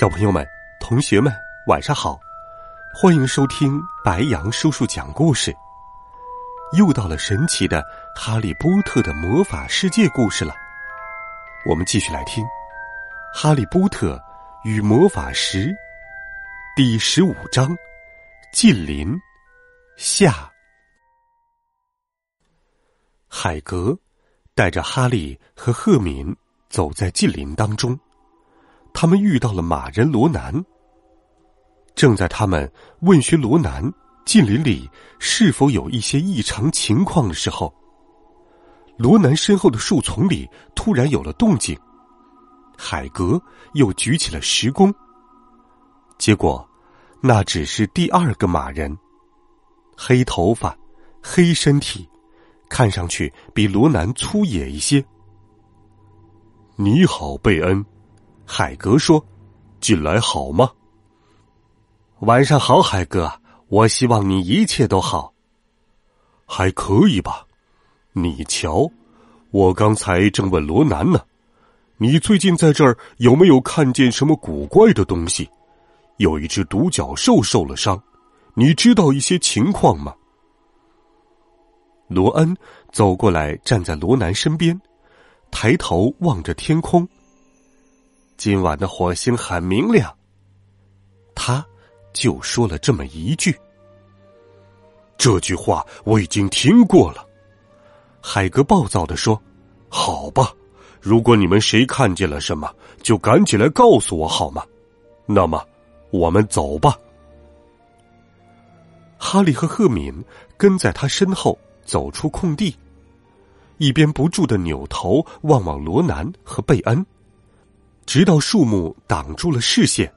小朋友们、同学们，晚上好！欢迎收听白杨叔叔讲故事。又到了神奇的《哈利波特》的魔法世界故事了。我们继续来听《哈利波特与魔法石》第十五章《近邻》下。海格带着哈利和赫敏走在近邻当中。他们遇到了马人罗南。正在他们问询罗南近邻里是否有一些异常情况的时候，罗南身后的树丛里突然有了动静。海格又举起了石弓。结果，那只是第二个马人，黑头发，黑身体，看上去比罗南粗野一些。你好，贝恩。海格说：“进来好吗？”晚上好，海哥。我希望你一切都好。还可以吧？你瞧，我刚才正问罗南呢。你最近在这儿有没有看见什么古怪的东西？有一只独角兽受了伤，你知道一些情况吗？罗恩走过来，站在罗南身边，抬头望着天空。今晚的火星很明亮。他就说了这么一句。这句话我已经听过了。海格暴躁的说：“好吧，如果你们谁看见了什么，就赶紧来告诉我好吗？那么，我们走吧。”哈利和赫敏跟在他身后走出空地，一边不住的扭头望望罗南和贝恩。直到树木挡住了视线。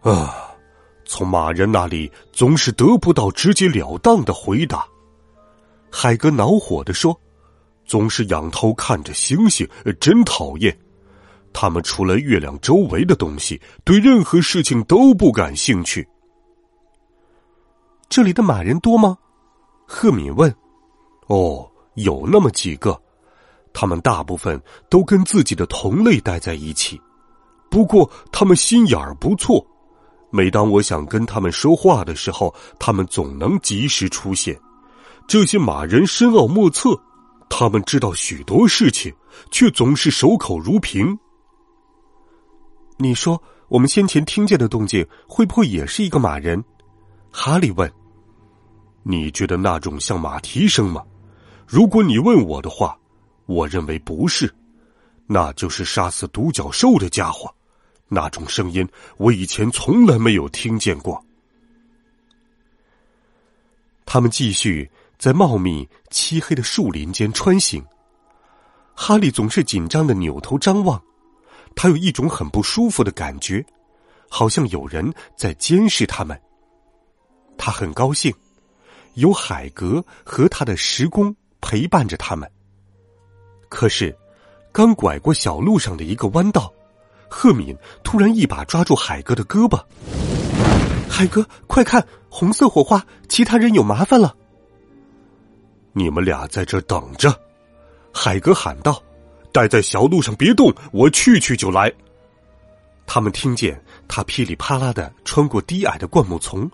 啊，从马人那里总是得不到直截了当的回答。海格恼火的说：“总是仰头看着星星，真讨厌。他们除了月亮周围的东西，对任何事情都不感兴趣。”这里的马人多吗？赫敏问。“哦，有那么几个。”他们大部分都跟自己的同类待在一起，不过他们心眼儿不错。每当我想跟他们说话的时候，他们总能及时出现。这些马人深奥莫测，他们知道许多事情，却总是守口如瓶。你说，我们先前听见的动静会不会也是一个马人？哈利问。你觉得那种像马蹄声吗？如果你问我的话。我认为不是，那就是杀死独角兽的家伙。那种声音我以前从来没有听见过。他们继续在茂密漆黑的树林间穿行。哈利总是紧张的扭头张望，他有一种很不舒服的感觉，好像有人在监视他们。他很高兴，有海格和他的石工陪伴着他们。可是，刚拐过小路上的一个弯道，赫敏突然一把抓住海哥的胳膊。海哥，快看，红色火花！其他人有麻烦了。你们俩在这等着，海哥喊道：“待在小路上别动，我去去就来。”他们听见他噼里啪啦的穿过低矮的灌木丛，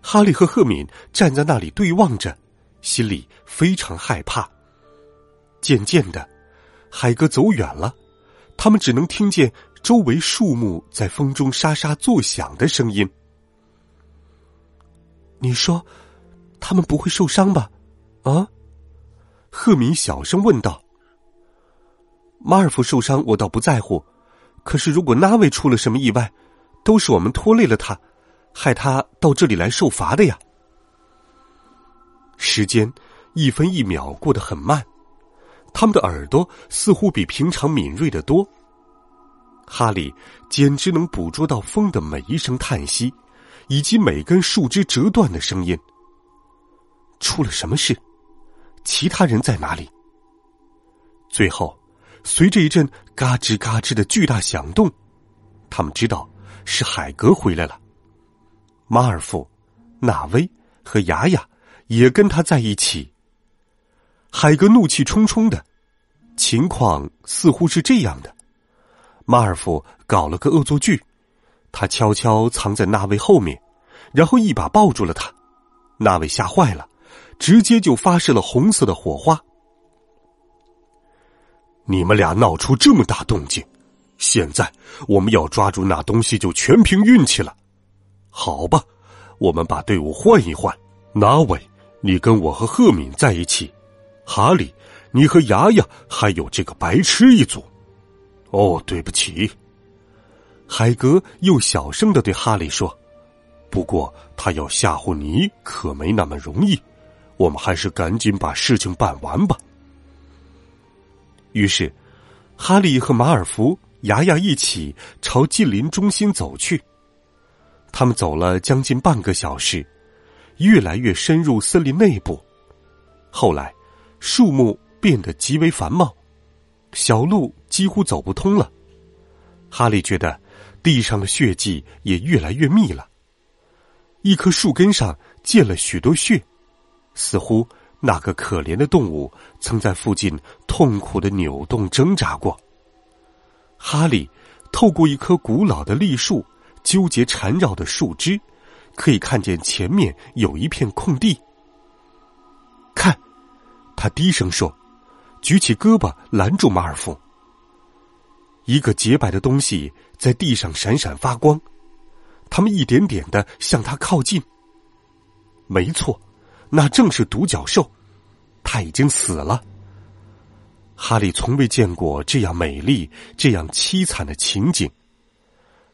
哈利和赫敏站在那里对望着，心里非常害怕。渐渐的，海哥走远了，他们只能听见周围树木在风中沙沙作响的声音。你说，他们不会受伤吧？啊？赫敏小声问道。马尔福受伤，我倒不在乎，可是如果那位出了什么意外，都是我们拖累了他，害他到这里来受罚的呀。时间一分一秒过得很慢。他们的耳朵似乎比平常敏锐的多。哈利简直能捕捉到风的每一声叹息，以及每根树枝折断的声音。出了什么事？其他人在哪里？最后，随着一阵嘎吱嘎吱的巨大响动，他们知道是海格回来了。马尔夫、纳威和雅雅也跟他在一起。海格怒气冲冲的，情况似乎是这样的：马尔福搞了个恶作剧，他悄悄藏在那位后面，然后一把抱住了他。那位吓坏了，直接就发射了红色的火花。你们俩闹出这么大动静，现在我们要抓住那东西就全凭运气了。好吧，我们把队伍换一换。哪位？你跟我和赫敏在一起。哈利，你和牙牙还有这个白痴一组。哦，对不起。海格又小声的对哈利说：“不过他要吓唬你可没那么容易，我们还是赶紧把事情办完吧。”于是，哈利和马尔福、牙牙一起朝近邻中心走去。他们走了将近半个小时，越来越深入森林内部。后来，树木变得极为繁茂，小路几乎走不通了。哈利觉得地上的血迹也越来越密了。一棵树根上溅了许多血，似乎……那个可怜的动物曾在附近痛苦的扭动挣扎过。哈利透过一棵古老的栗树纠结缠绕的树枝，可以看见前面有一片空地。看，他低声说，举起胳膊拦住马尔福。一个洁白的东西在地上闪闪发光，他们一点点的向他靠近。没错。那正是独角兽，他已经死了。哈利从未见过这样美丽、这样凄惨的情景。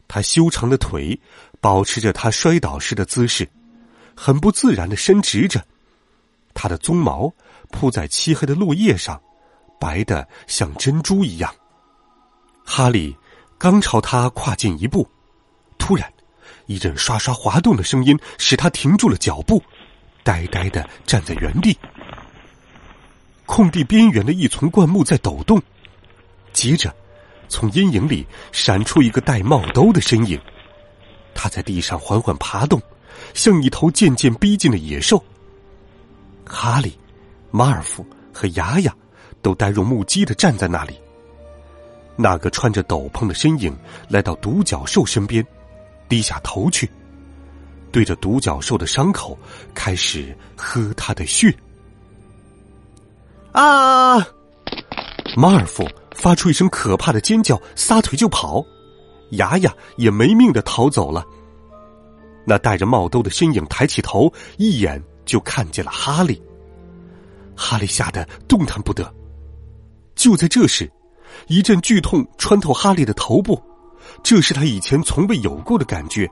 他修长的腿保持着他摔倒时的姿势，很不自然的伸直着。他的鬃毛铺在漆黑的落叶上，白的像珍珠一样。哈利刚朝他跨进一步，突然，一阵刷刷滑动的声音使他停住了脚步。呆呆的站在原地，空地边缘的一丛灌木在抖动，接着，从阴影里闪出一个戴帽兜的身影，他在地上缓缓爬动，像一头渐渐逼近的野兽。哈利、马尔福和雅雅都呆若木鸡的站在那里。那个穿着斗篷的身影来到独角兽身边，低下头去。对着独角兽的伤口开始喝他的血。啊！马尔福发出一声可怕的尖叫，撒腿就跑。牙牙也没命的逃走了。那戴着帽兜的身影抬起头，一眼就看见了哈利。哈利吓得动弹不得。就在这时，一阵剧痛穿透哈利的头部，这是他以前从未有过的感觉。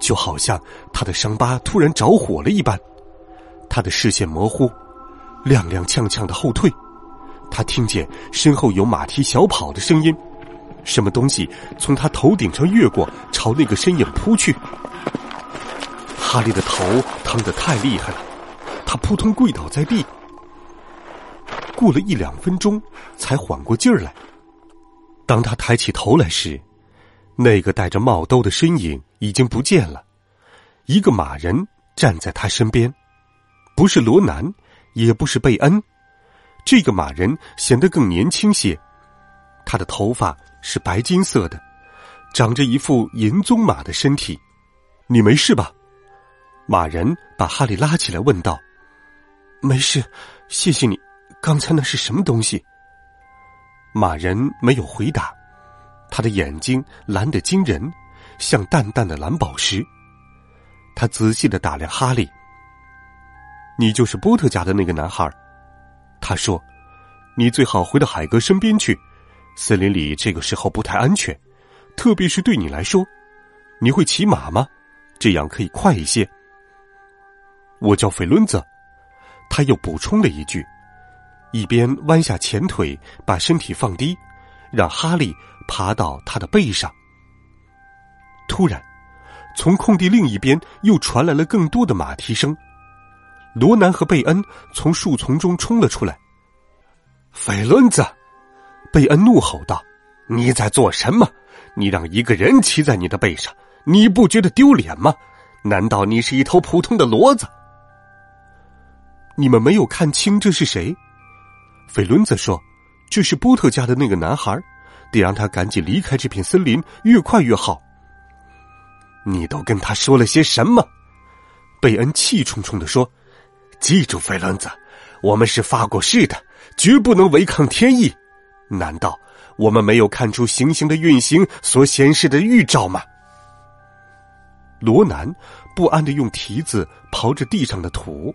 就好像他的伤疤突然着火了一般，他的视线模糊，踉踉跄跄的后退。他听见身后有马蹄小跑的声音，什么东西从他头顶上越过，朝那个身影扑去。哈利的头疼得太厉害了，他扑通跪倒在地。过了一两分钟，才缓过劲儿来。当他抬起头来时，那个戴着帽兜的身影已经不见了，一个马人站在他身边，不是罗南，也不是贝恩，这个马人显得更年轻些，他的头发是白金色的，长着一副银鬃马的身体。你没事吧？马人把哈利拉起来问道。没事，谢谢你。刚才那是什么东西？马人没有回答。他的眼睛蓝得惊人，像淡淡的蓝宝石。他仔细的打量哈利。你就是波特家的那个男孩，他说：“你最好回到海格身边去，森林里这个时候不太安全，特别是对你来说。你会骑马吗？这样可以快一些。”我叫费伦子，他又补充了一句，一边弯下前腿，把身体放低。让哈利爬到他的背上。突然，从空地另一边又传来了更多的马蹄声。罗南和贝恩从树丛中冲了出来。飞轮子，贝恩怒吼道：“你在做什么？你让一个人骑在你的背上，你不觉得丢脸吗？难道你是一头普通的骡子？”你们没有看清这是谁？菲伦子说：“这是波特家的那个男孩，得让他赶紧离开这片森林，越快越好。”你都跟他说了些什么？贝恩气冲冲的说：“记住，菲伦子，我们是发过誓的，绝不能违抗天意。难道我们没有看出行星的运行所显示的预兆吗？”罗南不安的用蹄子刨着地上的土。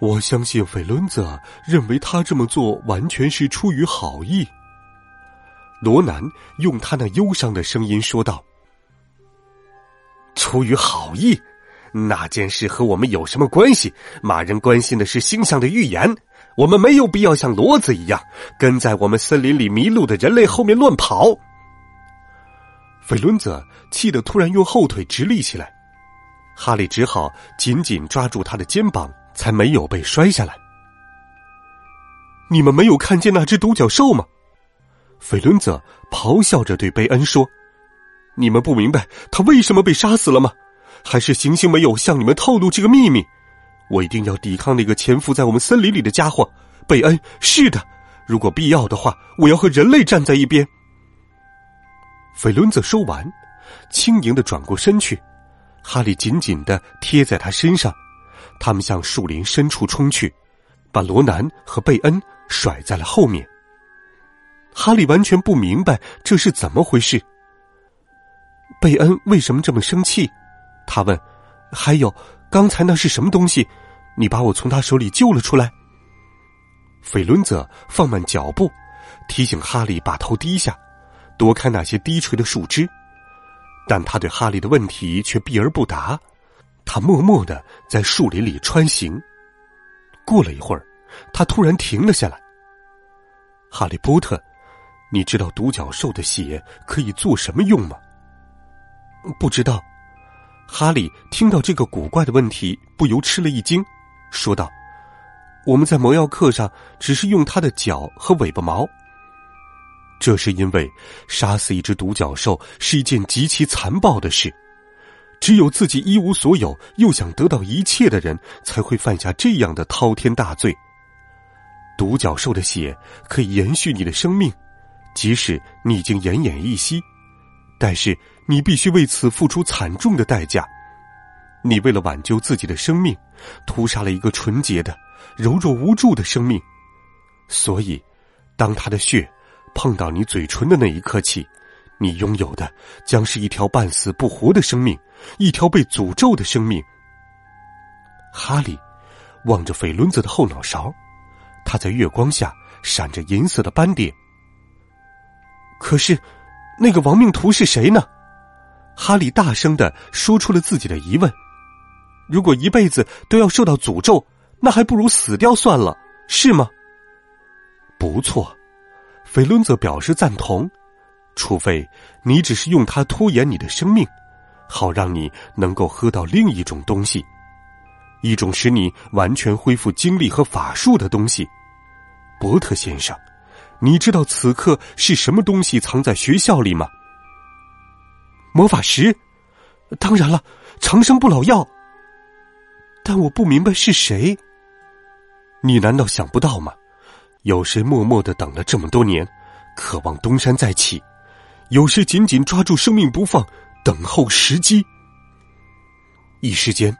我相信费伦泽认为他这么做完全是出于好意。罗南用他那忧伤的声音说道：“出于好意，那件事和我们有什么关系？马人关心的是星象的预言，我们没有必要像骡子一样跟在我们森林里迷路的人类后面乱跑。”费伦泽气得突然用后腿直立起来，哈利只好紧紧抓住他的肩膀。才没有被摔下来。你们没有看见那只独角兽吗？斐伦泽咆哮着对贝恩说：“你们不明白他为什么被杀死了吗？还是行星没有向你们透露这个秘密？我一定要抵抗那个潜伏在我们森林里的家伙。贝恩，是的，如果必要的话，我要和人类站在一边。”斐伦泽说完，轻盈的转过身去，哈利紧紧的贴在他身上。他们向树林深处冲去，把罗南和贝恩甩在了后面。哈利完全不明白这是怎么回事。贝恩为什么这么生气？他问：“还有，刚才那是什么东西？你把我从他手里救了出来。”斐伦泽放慢脚步，提醒哈利把头低下，躲开那些低垂的树枝。但他对哈利的问题却避而不答。他默默的在树林里穿行。过了一会儿，他突然停了下来。哈利波特，你知道独角兽的血可以做什么用吗？不知道。哈利听到这个古怪的问题，不由吃了一惊，说道：“我们在魔药课上只是用它的脚和尾巴毛。这是因为杀死一只独角兽是一件极其残暴的事。”只有自己一无所有，又想得到一切的人，才会犯下这样的滔天大罪。独角兽的血可以延续你的生命，即使你已经奄奄一息，但是你必须为此付出惨重的代价。你为了挽救自己的生命，屠杀了一个纯洁的、柔弱无助的生命，所以，当他的血碰到你嘴唇的那一刻起。你拥有的将是一条半死不活的生命，一条被诅咒的生命。哈利望着斐伦子的后脑勺，他在月光下闪着银色的斑点。可是，那个亡命徒是谁呢？哈利大声的说出了自己的疑问。如果一辈子都要受到诅咒，那还不如死掉算了，是吗？不错，斐伦泽表示赞同。除非你只是用它拖延你的生命，好让你能够喝到另一种东西，一种使你完全恢复精力和法术的东西。伯特先生，你知道此刻是什么东西藏在学校里吗？魔法石，当然了，长生不老药。但我不明白是谁。你难道想不到吗？有谁默默的等了这么多年，渴望东山再起？有时紧紧抓住生命不放，等候时机。一时间，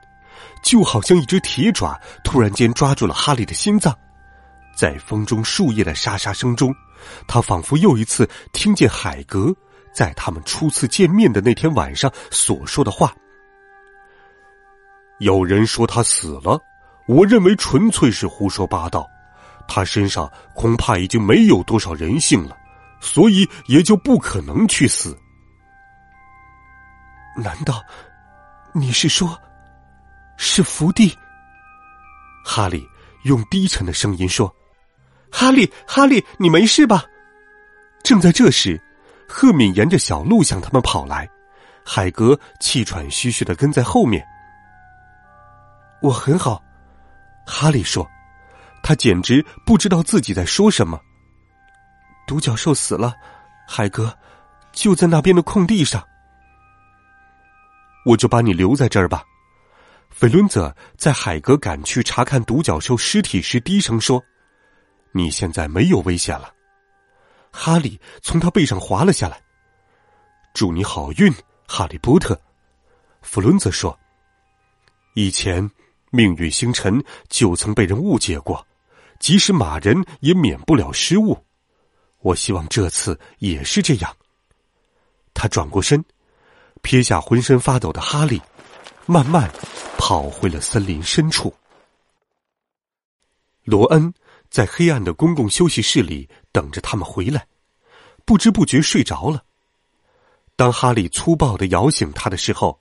就好像一只铁爪突然间抓住了哈利的心脏。在风中树叶的沙沙声中，他仿佛又一次听见海格在他们初次见面的那天晚上所说的话。有人说他死了，我认为纯粹是胡说八道。他身上恐怕已经没有多少人性了。所以也就不可能去死。难道你是说，是福地？哈利用低沉的声音说：“哈利，哈利，你没事吧？”正在这时，赫敏沿着小路向他们跑来，海格气喘吁吁的跟在后面。我很好，哈利说，他简直不知道自己在说什么。独角兽死了，海格，就在那边的空地上。我就把你留在这儿吧。菲伦泽在海格赶去查看独角兽尸体时低声说：“你现在没有危险了。”哈利从他背上滑了下来。祝你好运，哈利波特。弗伦泽说：“以前命运星辰就曾被人误解过，即使马人也免不了失误。我希望这次也是这样。”他转过身，撇下浑身发抖的哈利，慢慢跑回了森林深处。罗恩在黑暗的公共休息室里等着他们回来，不知不觉睡着了。当哈利粗暴的摇醒他的时候，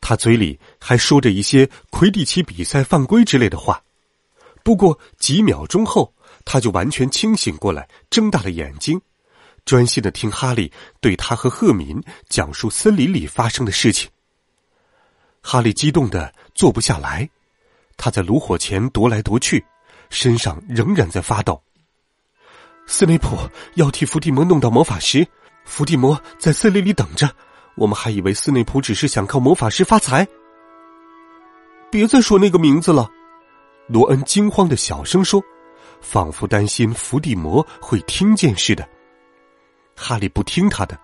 他嘴里还说着一些魁地奇比赛犯规之类的话。不过几秒钟后，他就完全清醒过来，睁大了眼睛，专心的听哈利对他和赫敏讲述森林里发生的事情。哈利激动的坐不下来，他在炉火前踱来踱去，身上仍然在发抖。斯内普要替伏地魔弄到魔法石。伏地魔在森林里等着，我们还以为斯内普只是想靠魔法师发财。别再说那个名字了，罗恩惊慌的小声说，仿佛担心伏地魔会听见似的。哈利不听他的，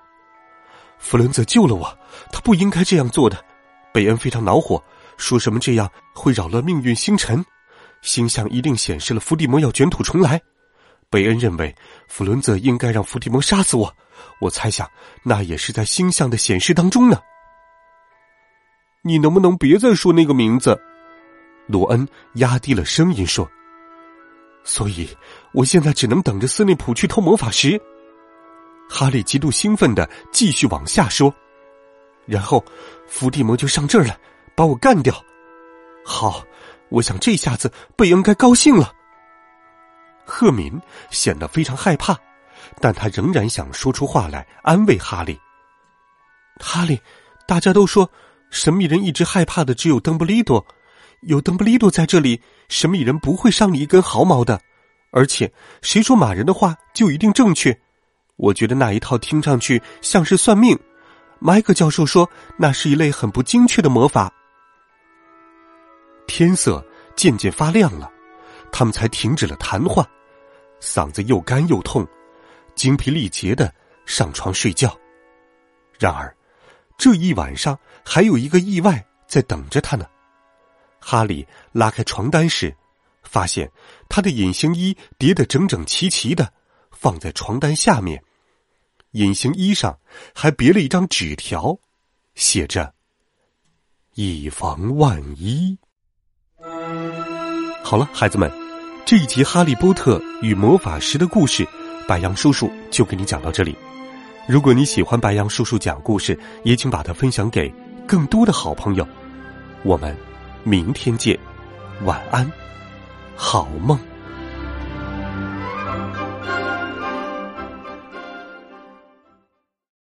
弗伦泽救了我，他不应该这样做的。贝恩非常恼火，说什么这样会扰乱命运星辰，星象一定显示了伏地魔要卷土重来。贝恩认为弗伦泽应该让伏地魔杀死我。我猜想，那也是在星象的显示当中呢。你能不能别再说那个名字？罗恩压低了声音说。所以，我现在只能等着斯内普去偷魔法石。哈利极度兴奋的继续往下说，然后伏地魔就上这儿来把我干掉。好，我想这下子贝恩该高兴了。赫敏显得非常害怕。但他仍然想说出话来安慰哈利。哈利，大家都说神秘人一直害怕的只有邓布利多，有邓布利多在这里，神秘人不会伤你一根毫毛的。而且，谁说马人的话就一定正确？我觉得那一套听上去像是算命。麦克教授说那是一类很不精确的魔法。天色渐渐发亮了，他们才停止了谈话，嗓子又干又痛。精疲力竭的上床睡觉。然而，这一晚上还有一个意外在等着他呢。哈利拉开床单时，发现他的隐形衣叠得整整齐齐的，放在床单下面。隐形衣上还别了一张纸条，写着：“以防万一。”好了，孩子们，这一集《哈利波特与魔法石》的故事。白杨叔叔就给你讲到这里。如果你喜欢白杨叔叔讲故事，也请把它分享给更多的好朋友。我们明天见，晚安，好梦。